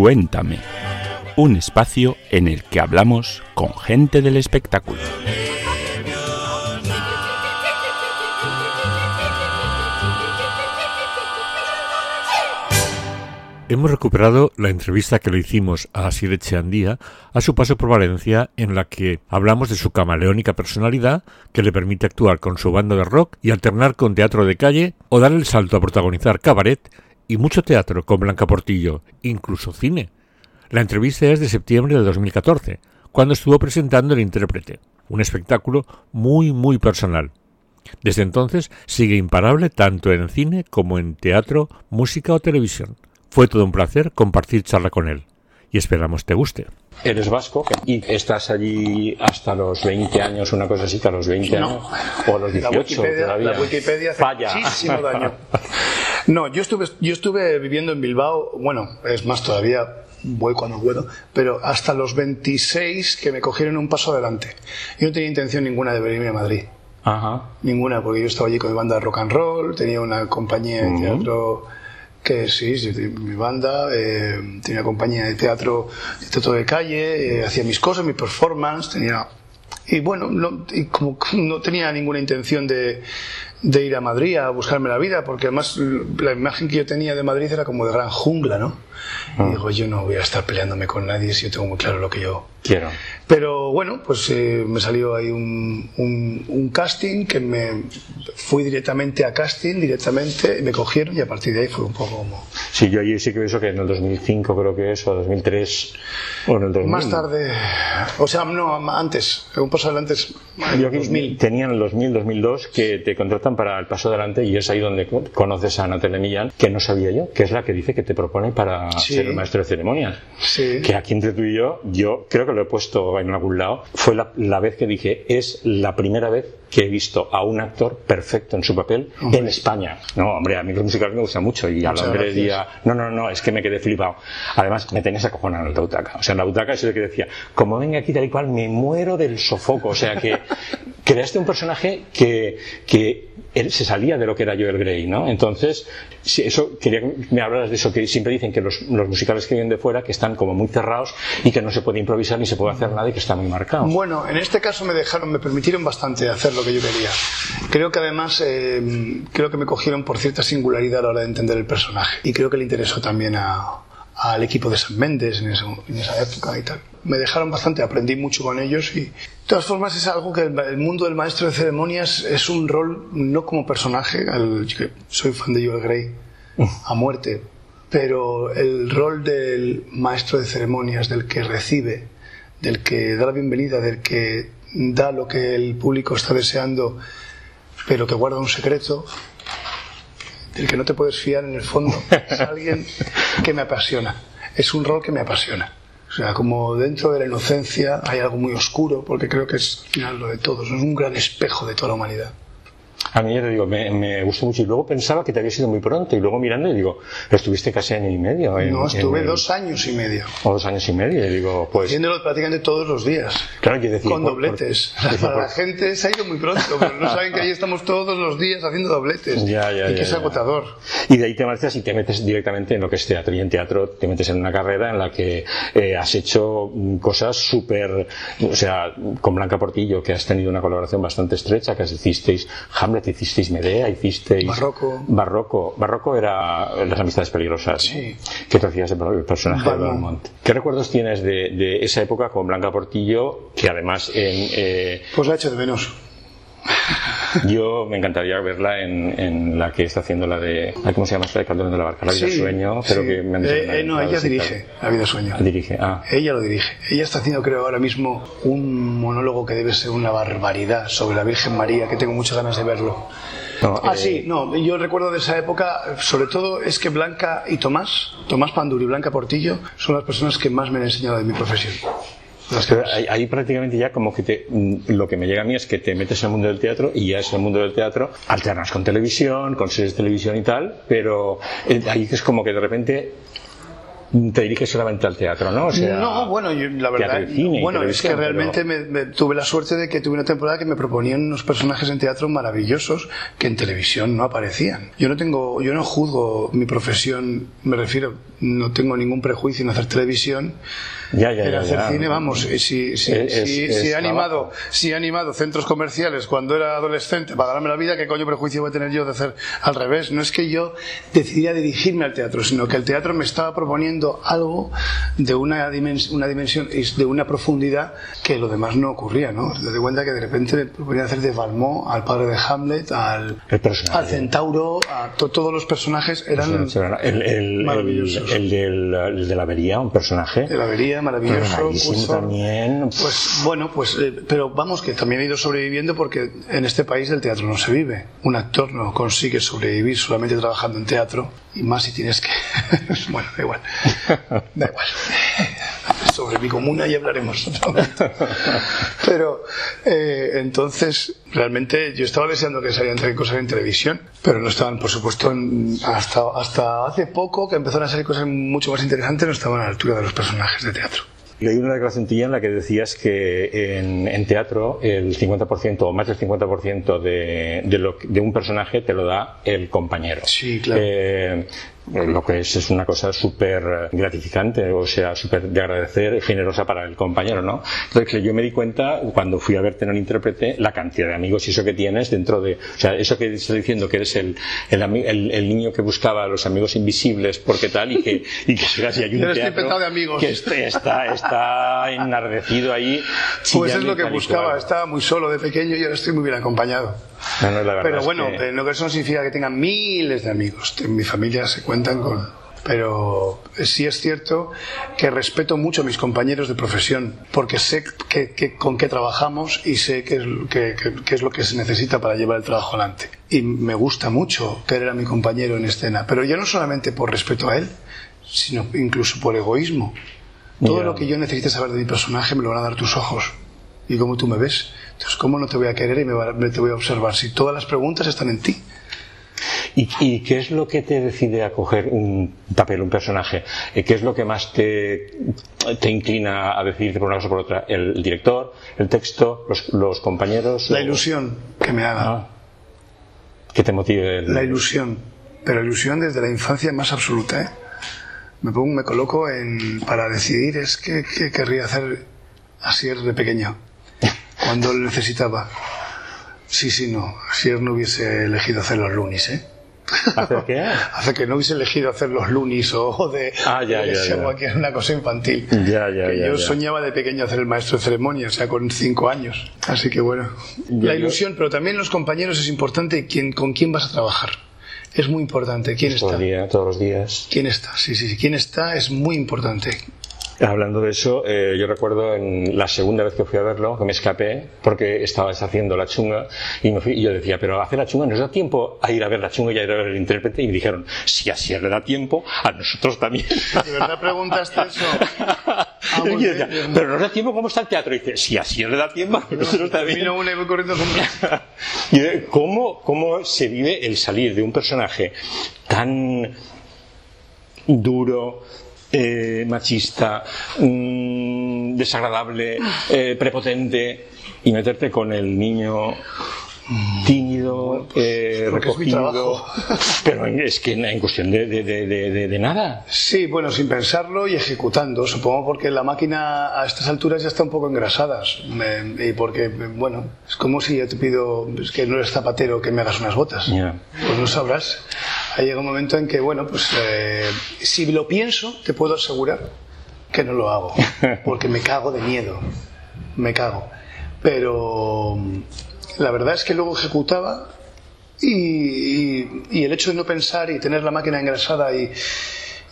Cuéntame, un espacio en el que hablamos con gente del espectáculo. Hemos recuperado la entrevista que le hicimos a Asier Echeandía a su paso por Valencia, en la que hablamos de su camaleónica personalidad que le permite actuar con su banda de rock y alternar con teatro de calle o dar el salto a protagonizar cabaret y mucho teatro con Blanca Portillo, incluso cine. La entrevista es de septiembre de 2014, cuando estuvo presentando El Intérprete, un espectáculo muy muy personal. Desde entonces sigue imparable tanto en cine como en teatro, música o televisión. Fue todo un placer compartir charla con él y esperamos te guste. Eres vasco y estás allí hasta los 20 años, una cosa así, que a los 20 No. años o a los 18 la Wikipedia, todavía. la Wikipedia hace Falla. muchísimo daño. No, yo estuve, yo estuve viviendo en Bilbao, bueno, es más todavía, voy cuando puedo, pero hasta los 26 que me cogieron un paso adelante. Yo no tenía intención ninguna de venirme a Madrid. Ajá. Ninguna, porque yo estaba allí con mi banda de rock and roll, tenía una compañía de teatro que sí, tenía mi banda, eh, tenía compañía de teatro, de teatro de calle, eh, hacía mis cosas, mi performance, tenía... Y bueno, no, y como no tenía ninguna intención de, de ir a Madrid a buscarme la vida, porque además la imagen que yo tenía de Madrid era como de gran jungla, ¿no? Y digo, yo no voy a estar peleándome con nadie si yo tengo muy claro lo que yo, Quiero. pero bueno, pues eh, me salió ahí un, un- un casting que me fui directamente a casting, directamente, me cogieron y a partir de ahí fue un poco como... Sí, yo allí sí que pienso que en el 2005 creo que es, o 2003, o en el 2000. Más tarde, o sea, no, antes, un paso adelante Yo aquí 2000. tenían el 2000, 2002 que te contratan para el paso adelante y es ahí donde co- conoces a Natalia Millán, que no sabía yo, que es la que dice que te propone para Sí. ser el maestro de ceremonias. Sí. Que aquí entre tú y yo, yo creo que lo he puesto en algún lado, fue la, la vez que dije, es la primera vez que he visto a un actor perfecto en su papel en España. No, hombre, a mí los musicales me gustan mucho y al hombre día, no, no, no, es que me quedé flipado. Además, me tenías acojonado en la butaca. O sea, en la butaca eso de que decía, como venga aquí tal y cual, me muero del sofoco. O sea, que creaste un personaje que, que él se salía de lo que era Joel Grey, ¿no? Entonces, eso, quería que me hablaras de eso, que siempre dicen que los, los musicales que vienen de fuera, que están como muy cerrados y que no se puede improvisar ni se puede hacer nada y que está muy marcado. Bueno, en este caso me dejaron, me permitieron bastante hacer lo que yo quería. Creo que además, eh, creo que me cogieron por cierta singularidad a la hora de entender el personaje. Y creo que le interesó también a- al equipo de San Méndez en, en esa época y tal. Me dejaron bastante, aprendí mucho con ellos y de todas formas es algo que el, el mundo del maestro de ceremonias es un rol no como personaje, que soy fan de Joel Grey a muerte, pero el rol del maestro de ceremonias, del que recibe, del que da la bienvenida, del que da lo que el público está deseando, pero que guarda un secreto, del que no te puedes fiar en el fondo, es alguien que me apasiona. Es un rol que me apasiona. O sea, como dentro de la inocencia hay algo muy oscuro, porque creo que es al final lo de todos, es un gran espejo de toda la humanidad. A mí ya te digo, me, me gustó mucho y luego pensaba que te había sido muy pronto y luego mirando y digo, estuviste casi año y medio. en- No, estuve en- dos años y medio, o dos años y medio y digo, pues haciéndolo prácticamente todos los días. claro, yo decía, con por- por- dobletes. decía, Para por- la gente se ha ido muy pronto, pero no saben que ahí estamos todos los días haciendo dobletes. Ya, ya, y que ya, es ya. agotador. Y de ahí te marchas y te metes directamente en lo que es teatro. Y en teatro te metes en una carrera en la que eh, has hecho mm, cosas súper. O sea, con Blanca Portillo, que has tenido una colaboración bastante estrecha, que hicisteis Hamlet, hicisteis Medea, hicisteis. Barroco. Barroco. Barroco era Las Amistades Peligrosas. Que te hacías el personaje de. Valmont. ¿Qué recuerdos tienes de, de esa época con Blanca Portillo, que además en. eh, Pues la he hecho de menos. yo me encantaría verla en, en la que está haciendo la de. ¿Cómo se llama esta de Calderón de la Barca? La vida Sí, sueño, pero sí. que me han dicho que Eh, no eh, no, ella dirige La vida sueño. Dirige, ah. Ella lo dirige. Ella está haciendo, creo, ahora mismo un monólogo que debe ser una barbaridad sobre la Virgen María, que tengo muchas ganas de verlo. ah, eh, sí, no, yo recuerdo de esa época, sobre todo es que Blanca y Tomás, Tomás Panduri y Blanca Portillo, son las personas que más me han enseñado de mi profesión. Las que ahí, ahí prácticamente ya como que te, mm, lo que me llega a mí es que te metes en el mundo del teatro y ya es el mundo del teatro, alternas con televisión, con series de televisión y tal, pero eh, ahí es como que de repente te diriges solamente al teatro, ¿no? O sea, no, bueno, yo, la verdad, cine bueno, es que realmente pero- me, me- tuve la suerte de que tuve una temporada que me proponían unos personajes en teatro maravillosos que en televisión no aparecían. Yo no tengo, yo no juzgo mi profesión, me refiero, no tengo ningún prejuicio en hacer televisión. Ya, ya, hacer ya. cine, vamos, eh, si, si, Es- si- es si he trabajo. animado, si he animado centros comerciales cuando era adolescente para ganarme la vida, ¿qué coño prejuicio voy a tener yo de hacer al revés? No es que yo decidiera dirigirme al teatro, sino que el teatro me estaba proponiendo algo de una, dimens- una dimensión de una profundidad que lo demás no ocurría, ¿no? Te das cuenta que de repente me proponía hacer de Valmont al padre de Hamlet, al, El al centauro, a to- todos los personajes eran el, el, el, Maravillosos. el del, el de la avería, un personaje. de la avería, maravilloso, Cursor. también. Pues bueno, pues eh, pero vamos que también he ido sobreviviendo porque en este país el teatro no se vive. Un actor no consigue sobrevivir solamente trabajando en teatro y más si tienes que bueno, da igual. Da igual. Sobre mi comuna ya hablaremos. Pero eh, entonces realmente yo estaba deseando que salieran cosas en televisión, pero no estaban, por supuesto, en- hasta hasta hace poco que empezaron a salir cosas mucho más interesantes, no estaban a la altura de los personajes de teatro. Y hay una declaración tuya en la que decías que en, en teatro el 50% o más del 50% de, de, lo, de un personaje te lo da el compañero. Sí, claro. Eh, lo que es es una cosa súper gratificante, o sea, súper de agradecer generosa para el compañero, ¿no? Entonces, yo me di cuenta cuando fui a verte en el intérprete la cantidad de amigos y eso que tienes dentro de, o sea, eso que estás diciendo que eres el, el, el- el niño que buscaba a los amigos invisibles porque tal y que, y que y hay un teatro de amigos. que este- está, está enardecido ahí. Pues es lo que buscaba, estaba muy solo de pequeño y ahora estoy muy bien acompañado. No, no, la Pero es bueno, que- eh, no que eso no significa que tengan miles de amigos. En mi familia se cuentan con... Pero sí es cierto que respeto mucho a mis compañeros de profesión, porque sé que, que- con qué trabajamos y sé qué es, es lo que se necesita para llevar el trabajo adelante. Y me gusta mucho querer a mi compañero en escena, pero ya no solamente por respeto a él, sino incluso por egoísmo. Todo Ya. lo que yo necesite saber de mi personaje me lo van a dar tus ojos y cómo tú me ves. Entonces, ¿cómo no te voy a querer y me, va- me te voy a observar si todas las preguntas están en ti? ¿Y, y qué es lo que te decide a coger un papel, un personaje? Eh, ¿Qué es lo que más te, te inclina a decidirte por una cosa o por otra? ¿El, director, el texto, los, los compañeros? La ilusión que me haga. Ah. ¿Qué te motive? el- La ilusión. Pero ilusión desde la infancia más absoluta, ¿eh? Me pongo, me coloco en, para decidir es que, que querría hacer Asier de pequeño. Cuando lo necesitaba. Sí, sí, no. Asier no hubiese elegido hacer los lunis, ¿eh? ¿Hacer qué? Hace que no hubiese elegido hacer los lunis o de Ah, ya, de ya, ya. Era una cosa infantil. Ya, ya, Que ya, yo ya. soñaba de pequeño hacer el maestro de ceremonia, o sea, con cinco años. Así que bueno, la yo- ilusión, pero también los compañeros es importante quién, con quién vas a trabajar. Es muy importante quién está. todos los días. ¿Quién está? Sí, sí, sí. ¿Quién está? Es muy importante. Hablando de eso, eh, yo recuerdo en la segunda vez que fui a verlo, que me escapé porque estabas haciendo la chunga y, me fui- y yo decía, pero hacer la chunga nos da tiempo a ir a ver la chunga y a ir a ver el intérprete y me dijeron, si así le da tiempo, a nosotros también. ¿De verdad preguntaste eso? Ah, Y decía, pero nos da tiempo, ¿cómo está el teatro? Y dice, si así le da tiempo, a nosotros también. Vino una y voy corriendo con ¿Cómo, ¿Cómo se vive el salir de un personaje tan duro, eh, machista, mm, desagradable, eh, prepotente y meterte con el niño tímido, eh, porque es mi recogido, pero en- es que en cuestión de, de- de- de- de- de nada. Sí, bueno, sin pensarlo y ejecutando, supongo porque la máquina a estas alturas ya está un poco engrasada. Me- y porque, bueno, es como si yo te pido, es que no eres zapatero, que me hagas unas botas. Pues no sabrás. Ahí llega un momento en que, bueno, pues eh, si lo pienso, te puedo asegurar que no lo hago, porque me cago de miedo, me cago. Pero la verdad es que luego ejecutaba y, y- y el hecho de no pensar y tener la máquina engrasada y,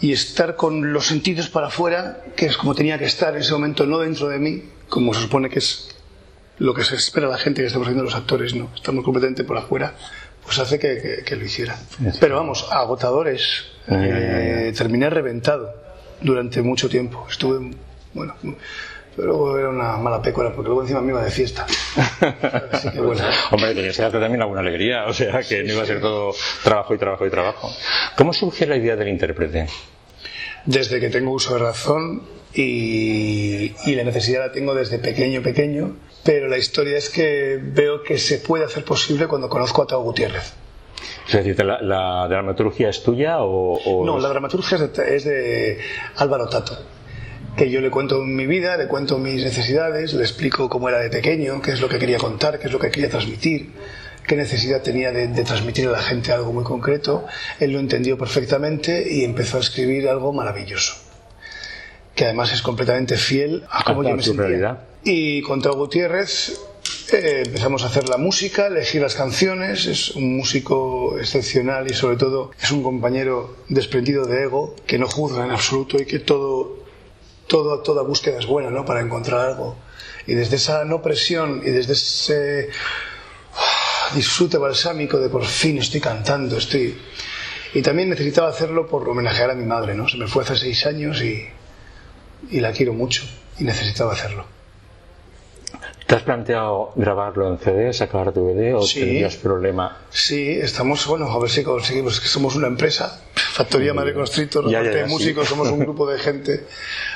y estar con los sentidos para afuera, que es como tenía que estar en ese momento, no dentro de mí, como se supone que es lo que se espera la gente que estamos haciendo los actores, no, estamos completamente por afuera, pues hace que, que- que lo hiciera. Pero vamos, agotadores. Eh, terminé reventado durante mucho tiempo. Estuve, bueno, pero luego era una mala pécora porque luego encima me iba de fiesta. Así que bueno. Hombre, tenías que darte también alguna alegría, o sea, que no iba a ser todo trabajo y trabajo y trabajo. ¿Cómo surge la idea del intérprete? desde que tengo uso de razón y, y la necesidad la tengo desde pequeño, pequeño, pero la historia es que veo que se puede hacer posible cuando conozco a Tao Gutiérrez. Es decir, ¿la, la dramaturgia es tuya o...? o- No, la dramaturgia es de, es de Álvaro Tato, que yo le cuento mi vida, le cuento mis necesidades, le explico cómo era de pequeño, qué es lo que quería contar, qué es lo que quería transmitir, qué necesidad tenía de, de transmitir a la gente algo muy concreto. Él lo entendió perfectamente y empezó a escribir algo maravilloso, que además es completamente fiel a cómo yo me sentía. realidad. Y con Tao Gutiérrez eh, empezamos a hacer la música, elegir las canciones, es un músico excepcional y sobre todo es un compañero desprendido de ego, que no juzga en absoluto y que todo, todo, toda búsqueda es buena ¿no? para encontrar algo. Y desde esa no presión y desde ese ah, disfrute balsámico de por fin estoy cantando, estoy... Y también necesitaba hacerlo por homenajear a mi madre, ¿no? Se me fue hace seis años y, y la quiero mucho y necesitaba hacerlo. ¿Te has planteado grabarlo en CD, sacar DVD o Sí. tendrías problema? Sí, estamos, bueno, a ver si conseguimos, que somos una empresa, Factoría Madre Constrictor, Ya, ya, aparte ya, de sí. músicos, somos un grupo de gente,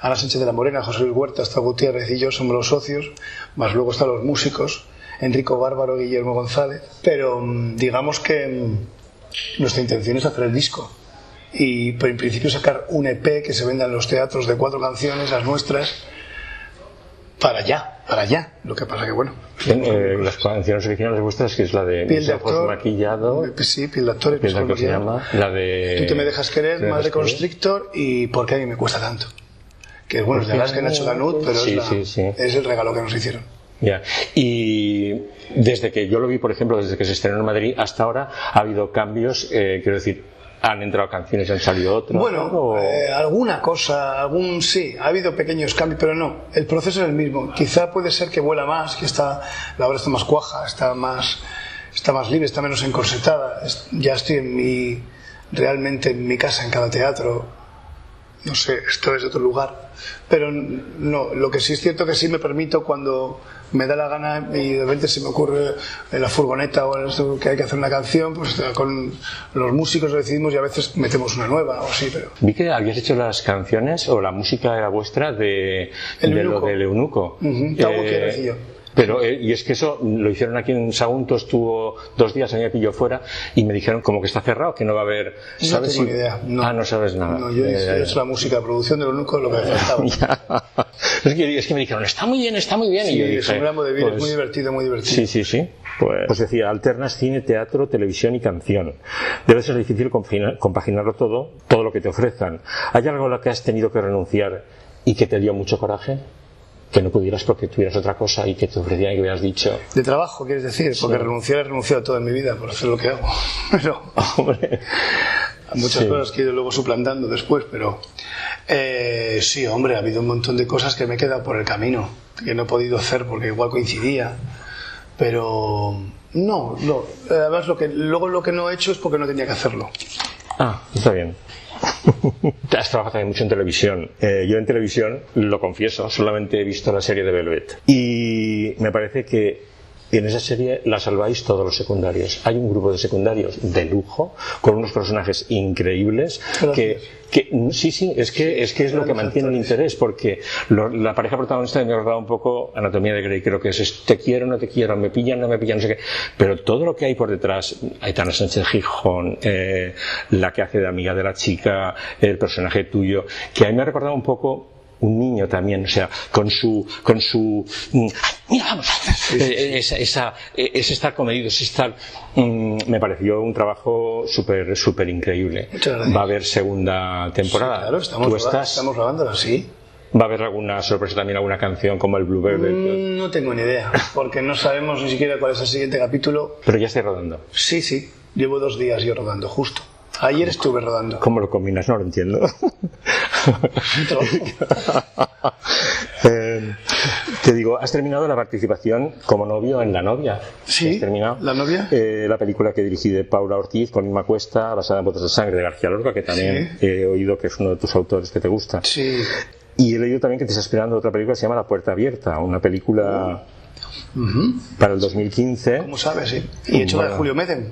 Ana Sánchez de la Morena, José Luis Huerta, hasta Gutiérrez y yo somos los socios, más luego están los músicos, Enrico Bárbaro, Guillermo González, pero mm, digamos que mm, nuestra intención es hacer el disco. Y pero en principio sacar un EP que se venda en los teatros de cuatro canciones, las nuestras, para allá, para allá. Lo que pasa que bueno, Eh, las canciones originales vuestras, que es la de piel de actor, maquillado, sí, piel de actor, es la que se llama, la de... Tú te me dejas querer, ¿Te me más de? Constrictor y ¿por qué a mí me cuesta tanto? Que bueno, es de las que han hecho la NUT, pero Sí, es, la- sí, sí. es el regalo que nos hicieron. Ya. Y desde que yo lo vi, por ejemplo, desde que se estrenó en Madrid hasta ahora, ha habido cambios, eh, quiero decir, han entrado canciones y han salido otras. Bueno, o- eh, alguna cosa, algún sí, ha habido pequeños cambios, pero no, el proceso es el mismo. Quizá puede ser que vuela más, que está, la obra está más cuaja, está más, está más libre, está menos encorsetada. Ya estoy en mi, realmente en mi casa, en cada teatro. No sé, esto es de otro lugar. Pero no, lo que sí es cierto que sí me permito cuando me da la gana y de repente se me ocurre en la furgoneta o en esto que hay que hacer una canción, pues con los músicos lo decidimos y a veces metemos una nueva o así, pero Vi que habías hecho las canciones o la música era vuestra de, lo del eunuco. Gutiérrez y yo. Pero, eh, y es que eso lo hicieron aquí en Sagunto, estuvo dos días, a mí me pilló fuera y me dijeron como que está cerrado, que no va a haber. no ¿Sabes tengo si- ni idea. No. Ah, no sabes nada. No, yo hice he hecho la música, producción de lo único lo que me faltaba. Es, que, es que me dijeron, está muy bien, está muy bien. y Sí, yo es un gramo de vida, es pues, muy divertido, muy divertido. Sí, sí, sí. Pues, pues decía, alternas cine, teatro, televisión y canción. Debe ser difícil compagina- compaginarlo todo, todo lo que te ofrezcan. ¿Hay algo a lo que has tenido que renunciar y que te dio mucho coraje? Que no pudieras porque tuvieras otra cosa y que te ofrecían y que hubieras dicho, De trabajo, quieres decir, porque renunciar he renunciado toda mi vida por hacer lo que hago. Pero hombre, muchas Sí. cosas que he ido luego suplantando después, pero eh, sí, hombre, ha habido un montón de cosas que me he quedado por el camino, que no he podido hacer porque igual coincidía. Pero no, no. Además, lo que, luego lo que no he hecho es porque no tenía que hacerlo. Ah, está bien. Has trabajado también mucho en televisión. Eh, yo en televisión, lo confieso, solamente he visto la serie de Velvet. Y me parece que en esa serie la salváis todos los secundarios. Hay un grupo de secundarios de lujo, con unos personajes increíbles, que, que sí, sí, es que es, que es lo que mantiene el interés, porque lo- la pareja protagonista me ha recordado un poco Anatomía de Grey, creo que es, es te quiero, no te quiero, me pillan, no me pillan, no sé qué. Pero todo lo que hay por detrás, Aitana Sánchez Gijón, eh, la que hace de amiga de la chica, el personaje tuyo, que a mí me ha recordado un poco un niño también, o sea, con su, con su, mm, mira, vamos, eh, esa, esa, eh, es estar comedido, es estar, mm, me pareció un trabajo súper, súper increíble. Muchas gracias. Va a haber segunda temporada. Claro, estamos, ¿Tú grabando- estás? estamos grabándola, sí. ¿Va a haber alguna sorpresa también, alguna canción como el Blue Velvet? Mm, No tengo ni idea, porque no sabemos ni siquiera cuál es el siguiente capítulo. Pero ya estoy rodando. Sí, sí, llevo dos días yo rodando, justo. Ayer estuve rodando. ¿Cómo lo combinas? No lo entiendo. Eh, Te digo, has terminado la participación como novio en La novia. Sí, ¿Has terminado? La novia. Eh, la película que dirigí de Paula Ortiz con Inma Cuesta, basada en Botes de Sangre de García Lorca, que también he oído que es uno de tus autores que te gusta. Sí. Y he leído también que te estás esperando otra película que se llama La Puerta Abierta, una película para el 2015. ¿Cómo sabes? Sí. Y hecho de Bueno. Julio Medem.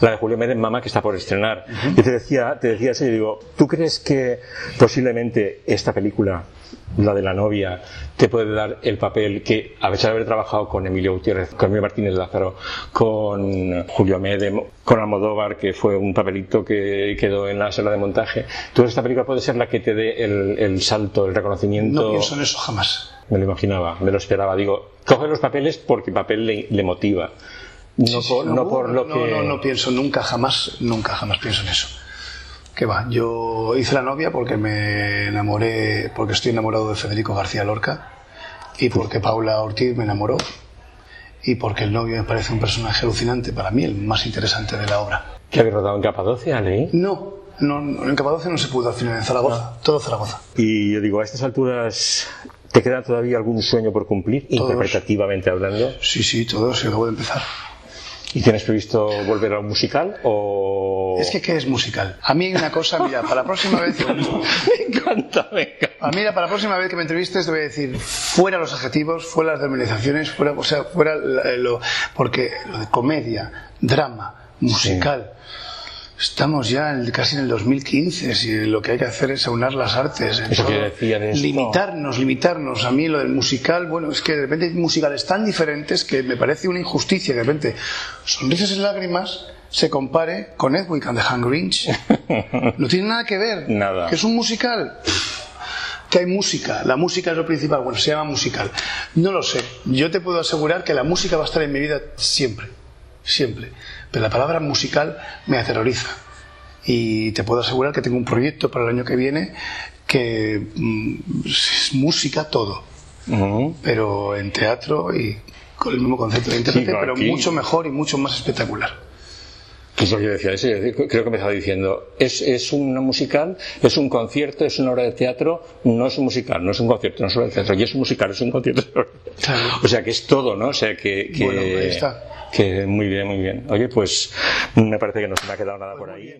La de Julio Medem, Mamá, que está por estrenar. Yo te decía, te decía eso, y digo, ¿tú crees que posiblemente esta película, la de la novia, te puede dar el papel que, a pesar de haber trabajado con Emilio Gutiérrez, con Emilio Martínez Lázaro, con Julio Medem, con Almodóvar, que fue un papelito que quedó en la sala de montaje, ¿tú esta película puede ser la que te dé el, el salto, el reconocimiento? No pienso en eso jamás. Me lo imaginaba, me lo esperaba. Digo, coge los papeles porque el papel le, le motiva. No, Sí, por, no por lo no, que. No, no pienso nunca, jamás, nunca, jamás pienso en eso. ¿Qué va? Yo hice la novia porque me enamoré, porque estoy enamorado de Federico García Lorca y porque Paula Ortiz me enamoró y porque el novio me parece un personaje alucinante, para mí el más interesante de la obra. ¿Que habéis rodado en Capadocia, leí? No, no, no, en Capadocia no se pudo al final, en Zaragoza, todo Zaragoza. Y yo digo, a estas alturas, ¿te queda todavía algún sueño por cumplir, Todos. interpretativamente hablando? Sí, sí, todo se acabó de empezar. ¿Y tienes previsto volver a un musical o...? Es que, ¿qué es musical? A mí hay una cosa, mira, para la próxima vez... me encanta, me encanta. A mí, para la próxima vez que me entrevistes, te voy a decir fuera los adjetivos, fuera las denominaciones, fuera, o sea, fuera lo, porque lo de comedia, drama, musical. Estamos ya en- casi en el 2015, si lo que hay que hacer es aunar las artes. Eso que decía de esto. Limitarnos, limitarnos. A mí lo del musical, bueno, es que de repente hay musicales tan diferentes que me parece una injusticia que de repente Sonrisas y Lágrimas se compare con Edwin and the Hungry Inch. No tiene nada que ver. Nada. Que es un musical que hay música, la música es lo principal, bueno, se llama musical. No lo sé, yo te puedo asegurar que la música va a estar en mi vida siempre, siempre. Pero la palabra musical me aterroriza. Y te puedo asegurar que tengo un proyecto para el año que viene que mm, es música todo, pero en teatro y con el mismo concepto de intérprete, pero mucho mejor y mucho más espectacular. Pues lo que yo decía, yo creo que me estaba diciendo, es, es una musical, es un concierto, es una obra de teatro, no es un musical, no es un concierto, no es una obra de teatro, y es un musical, es un concierto. Claro. O sea que es todo, ¿no? O sea que, que, Bueno, ahí está. que muy bien, muy bien. Oye, pues me parece que no se me ha quedado nada por ahí.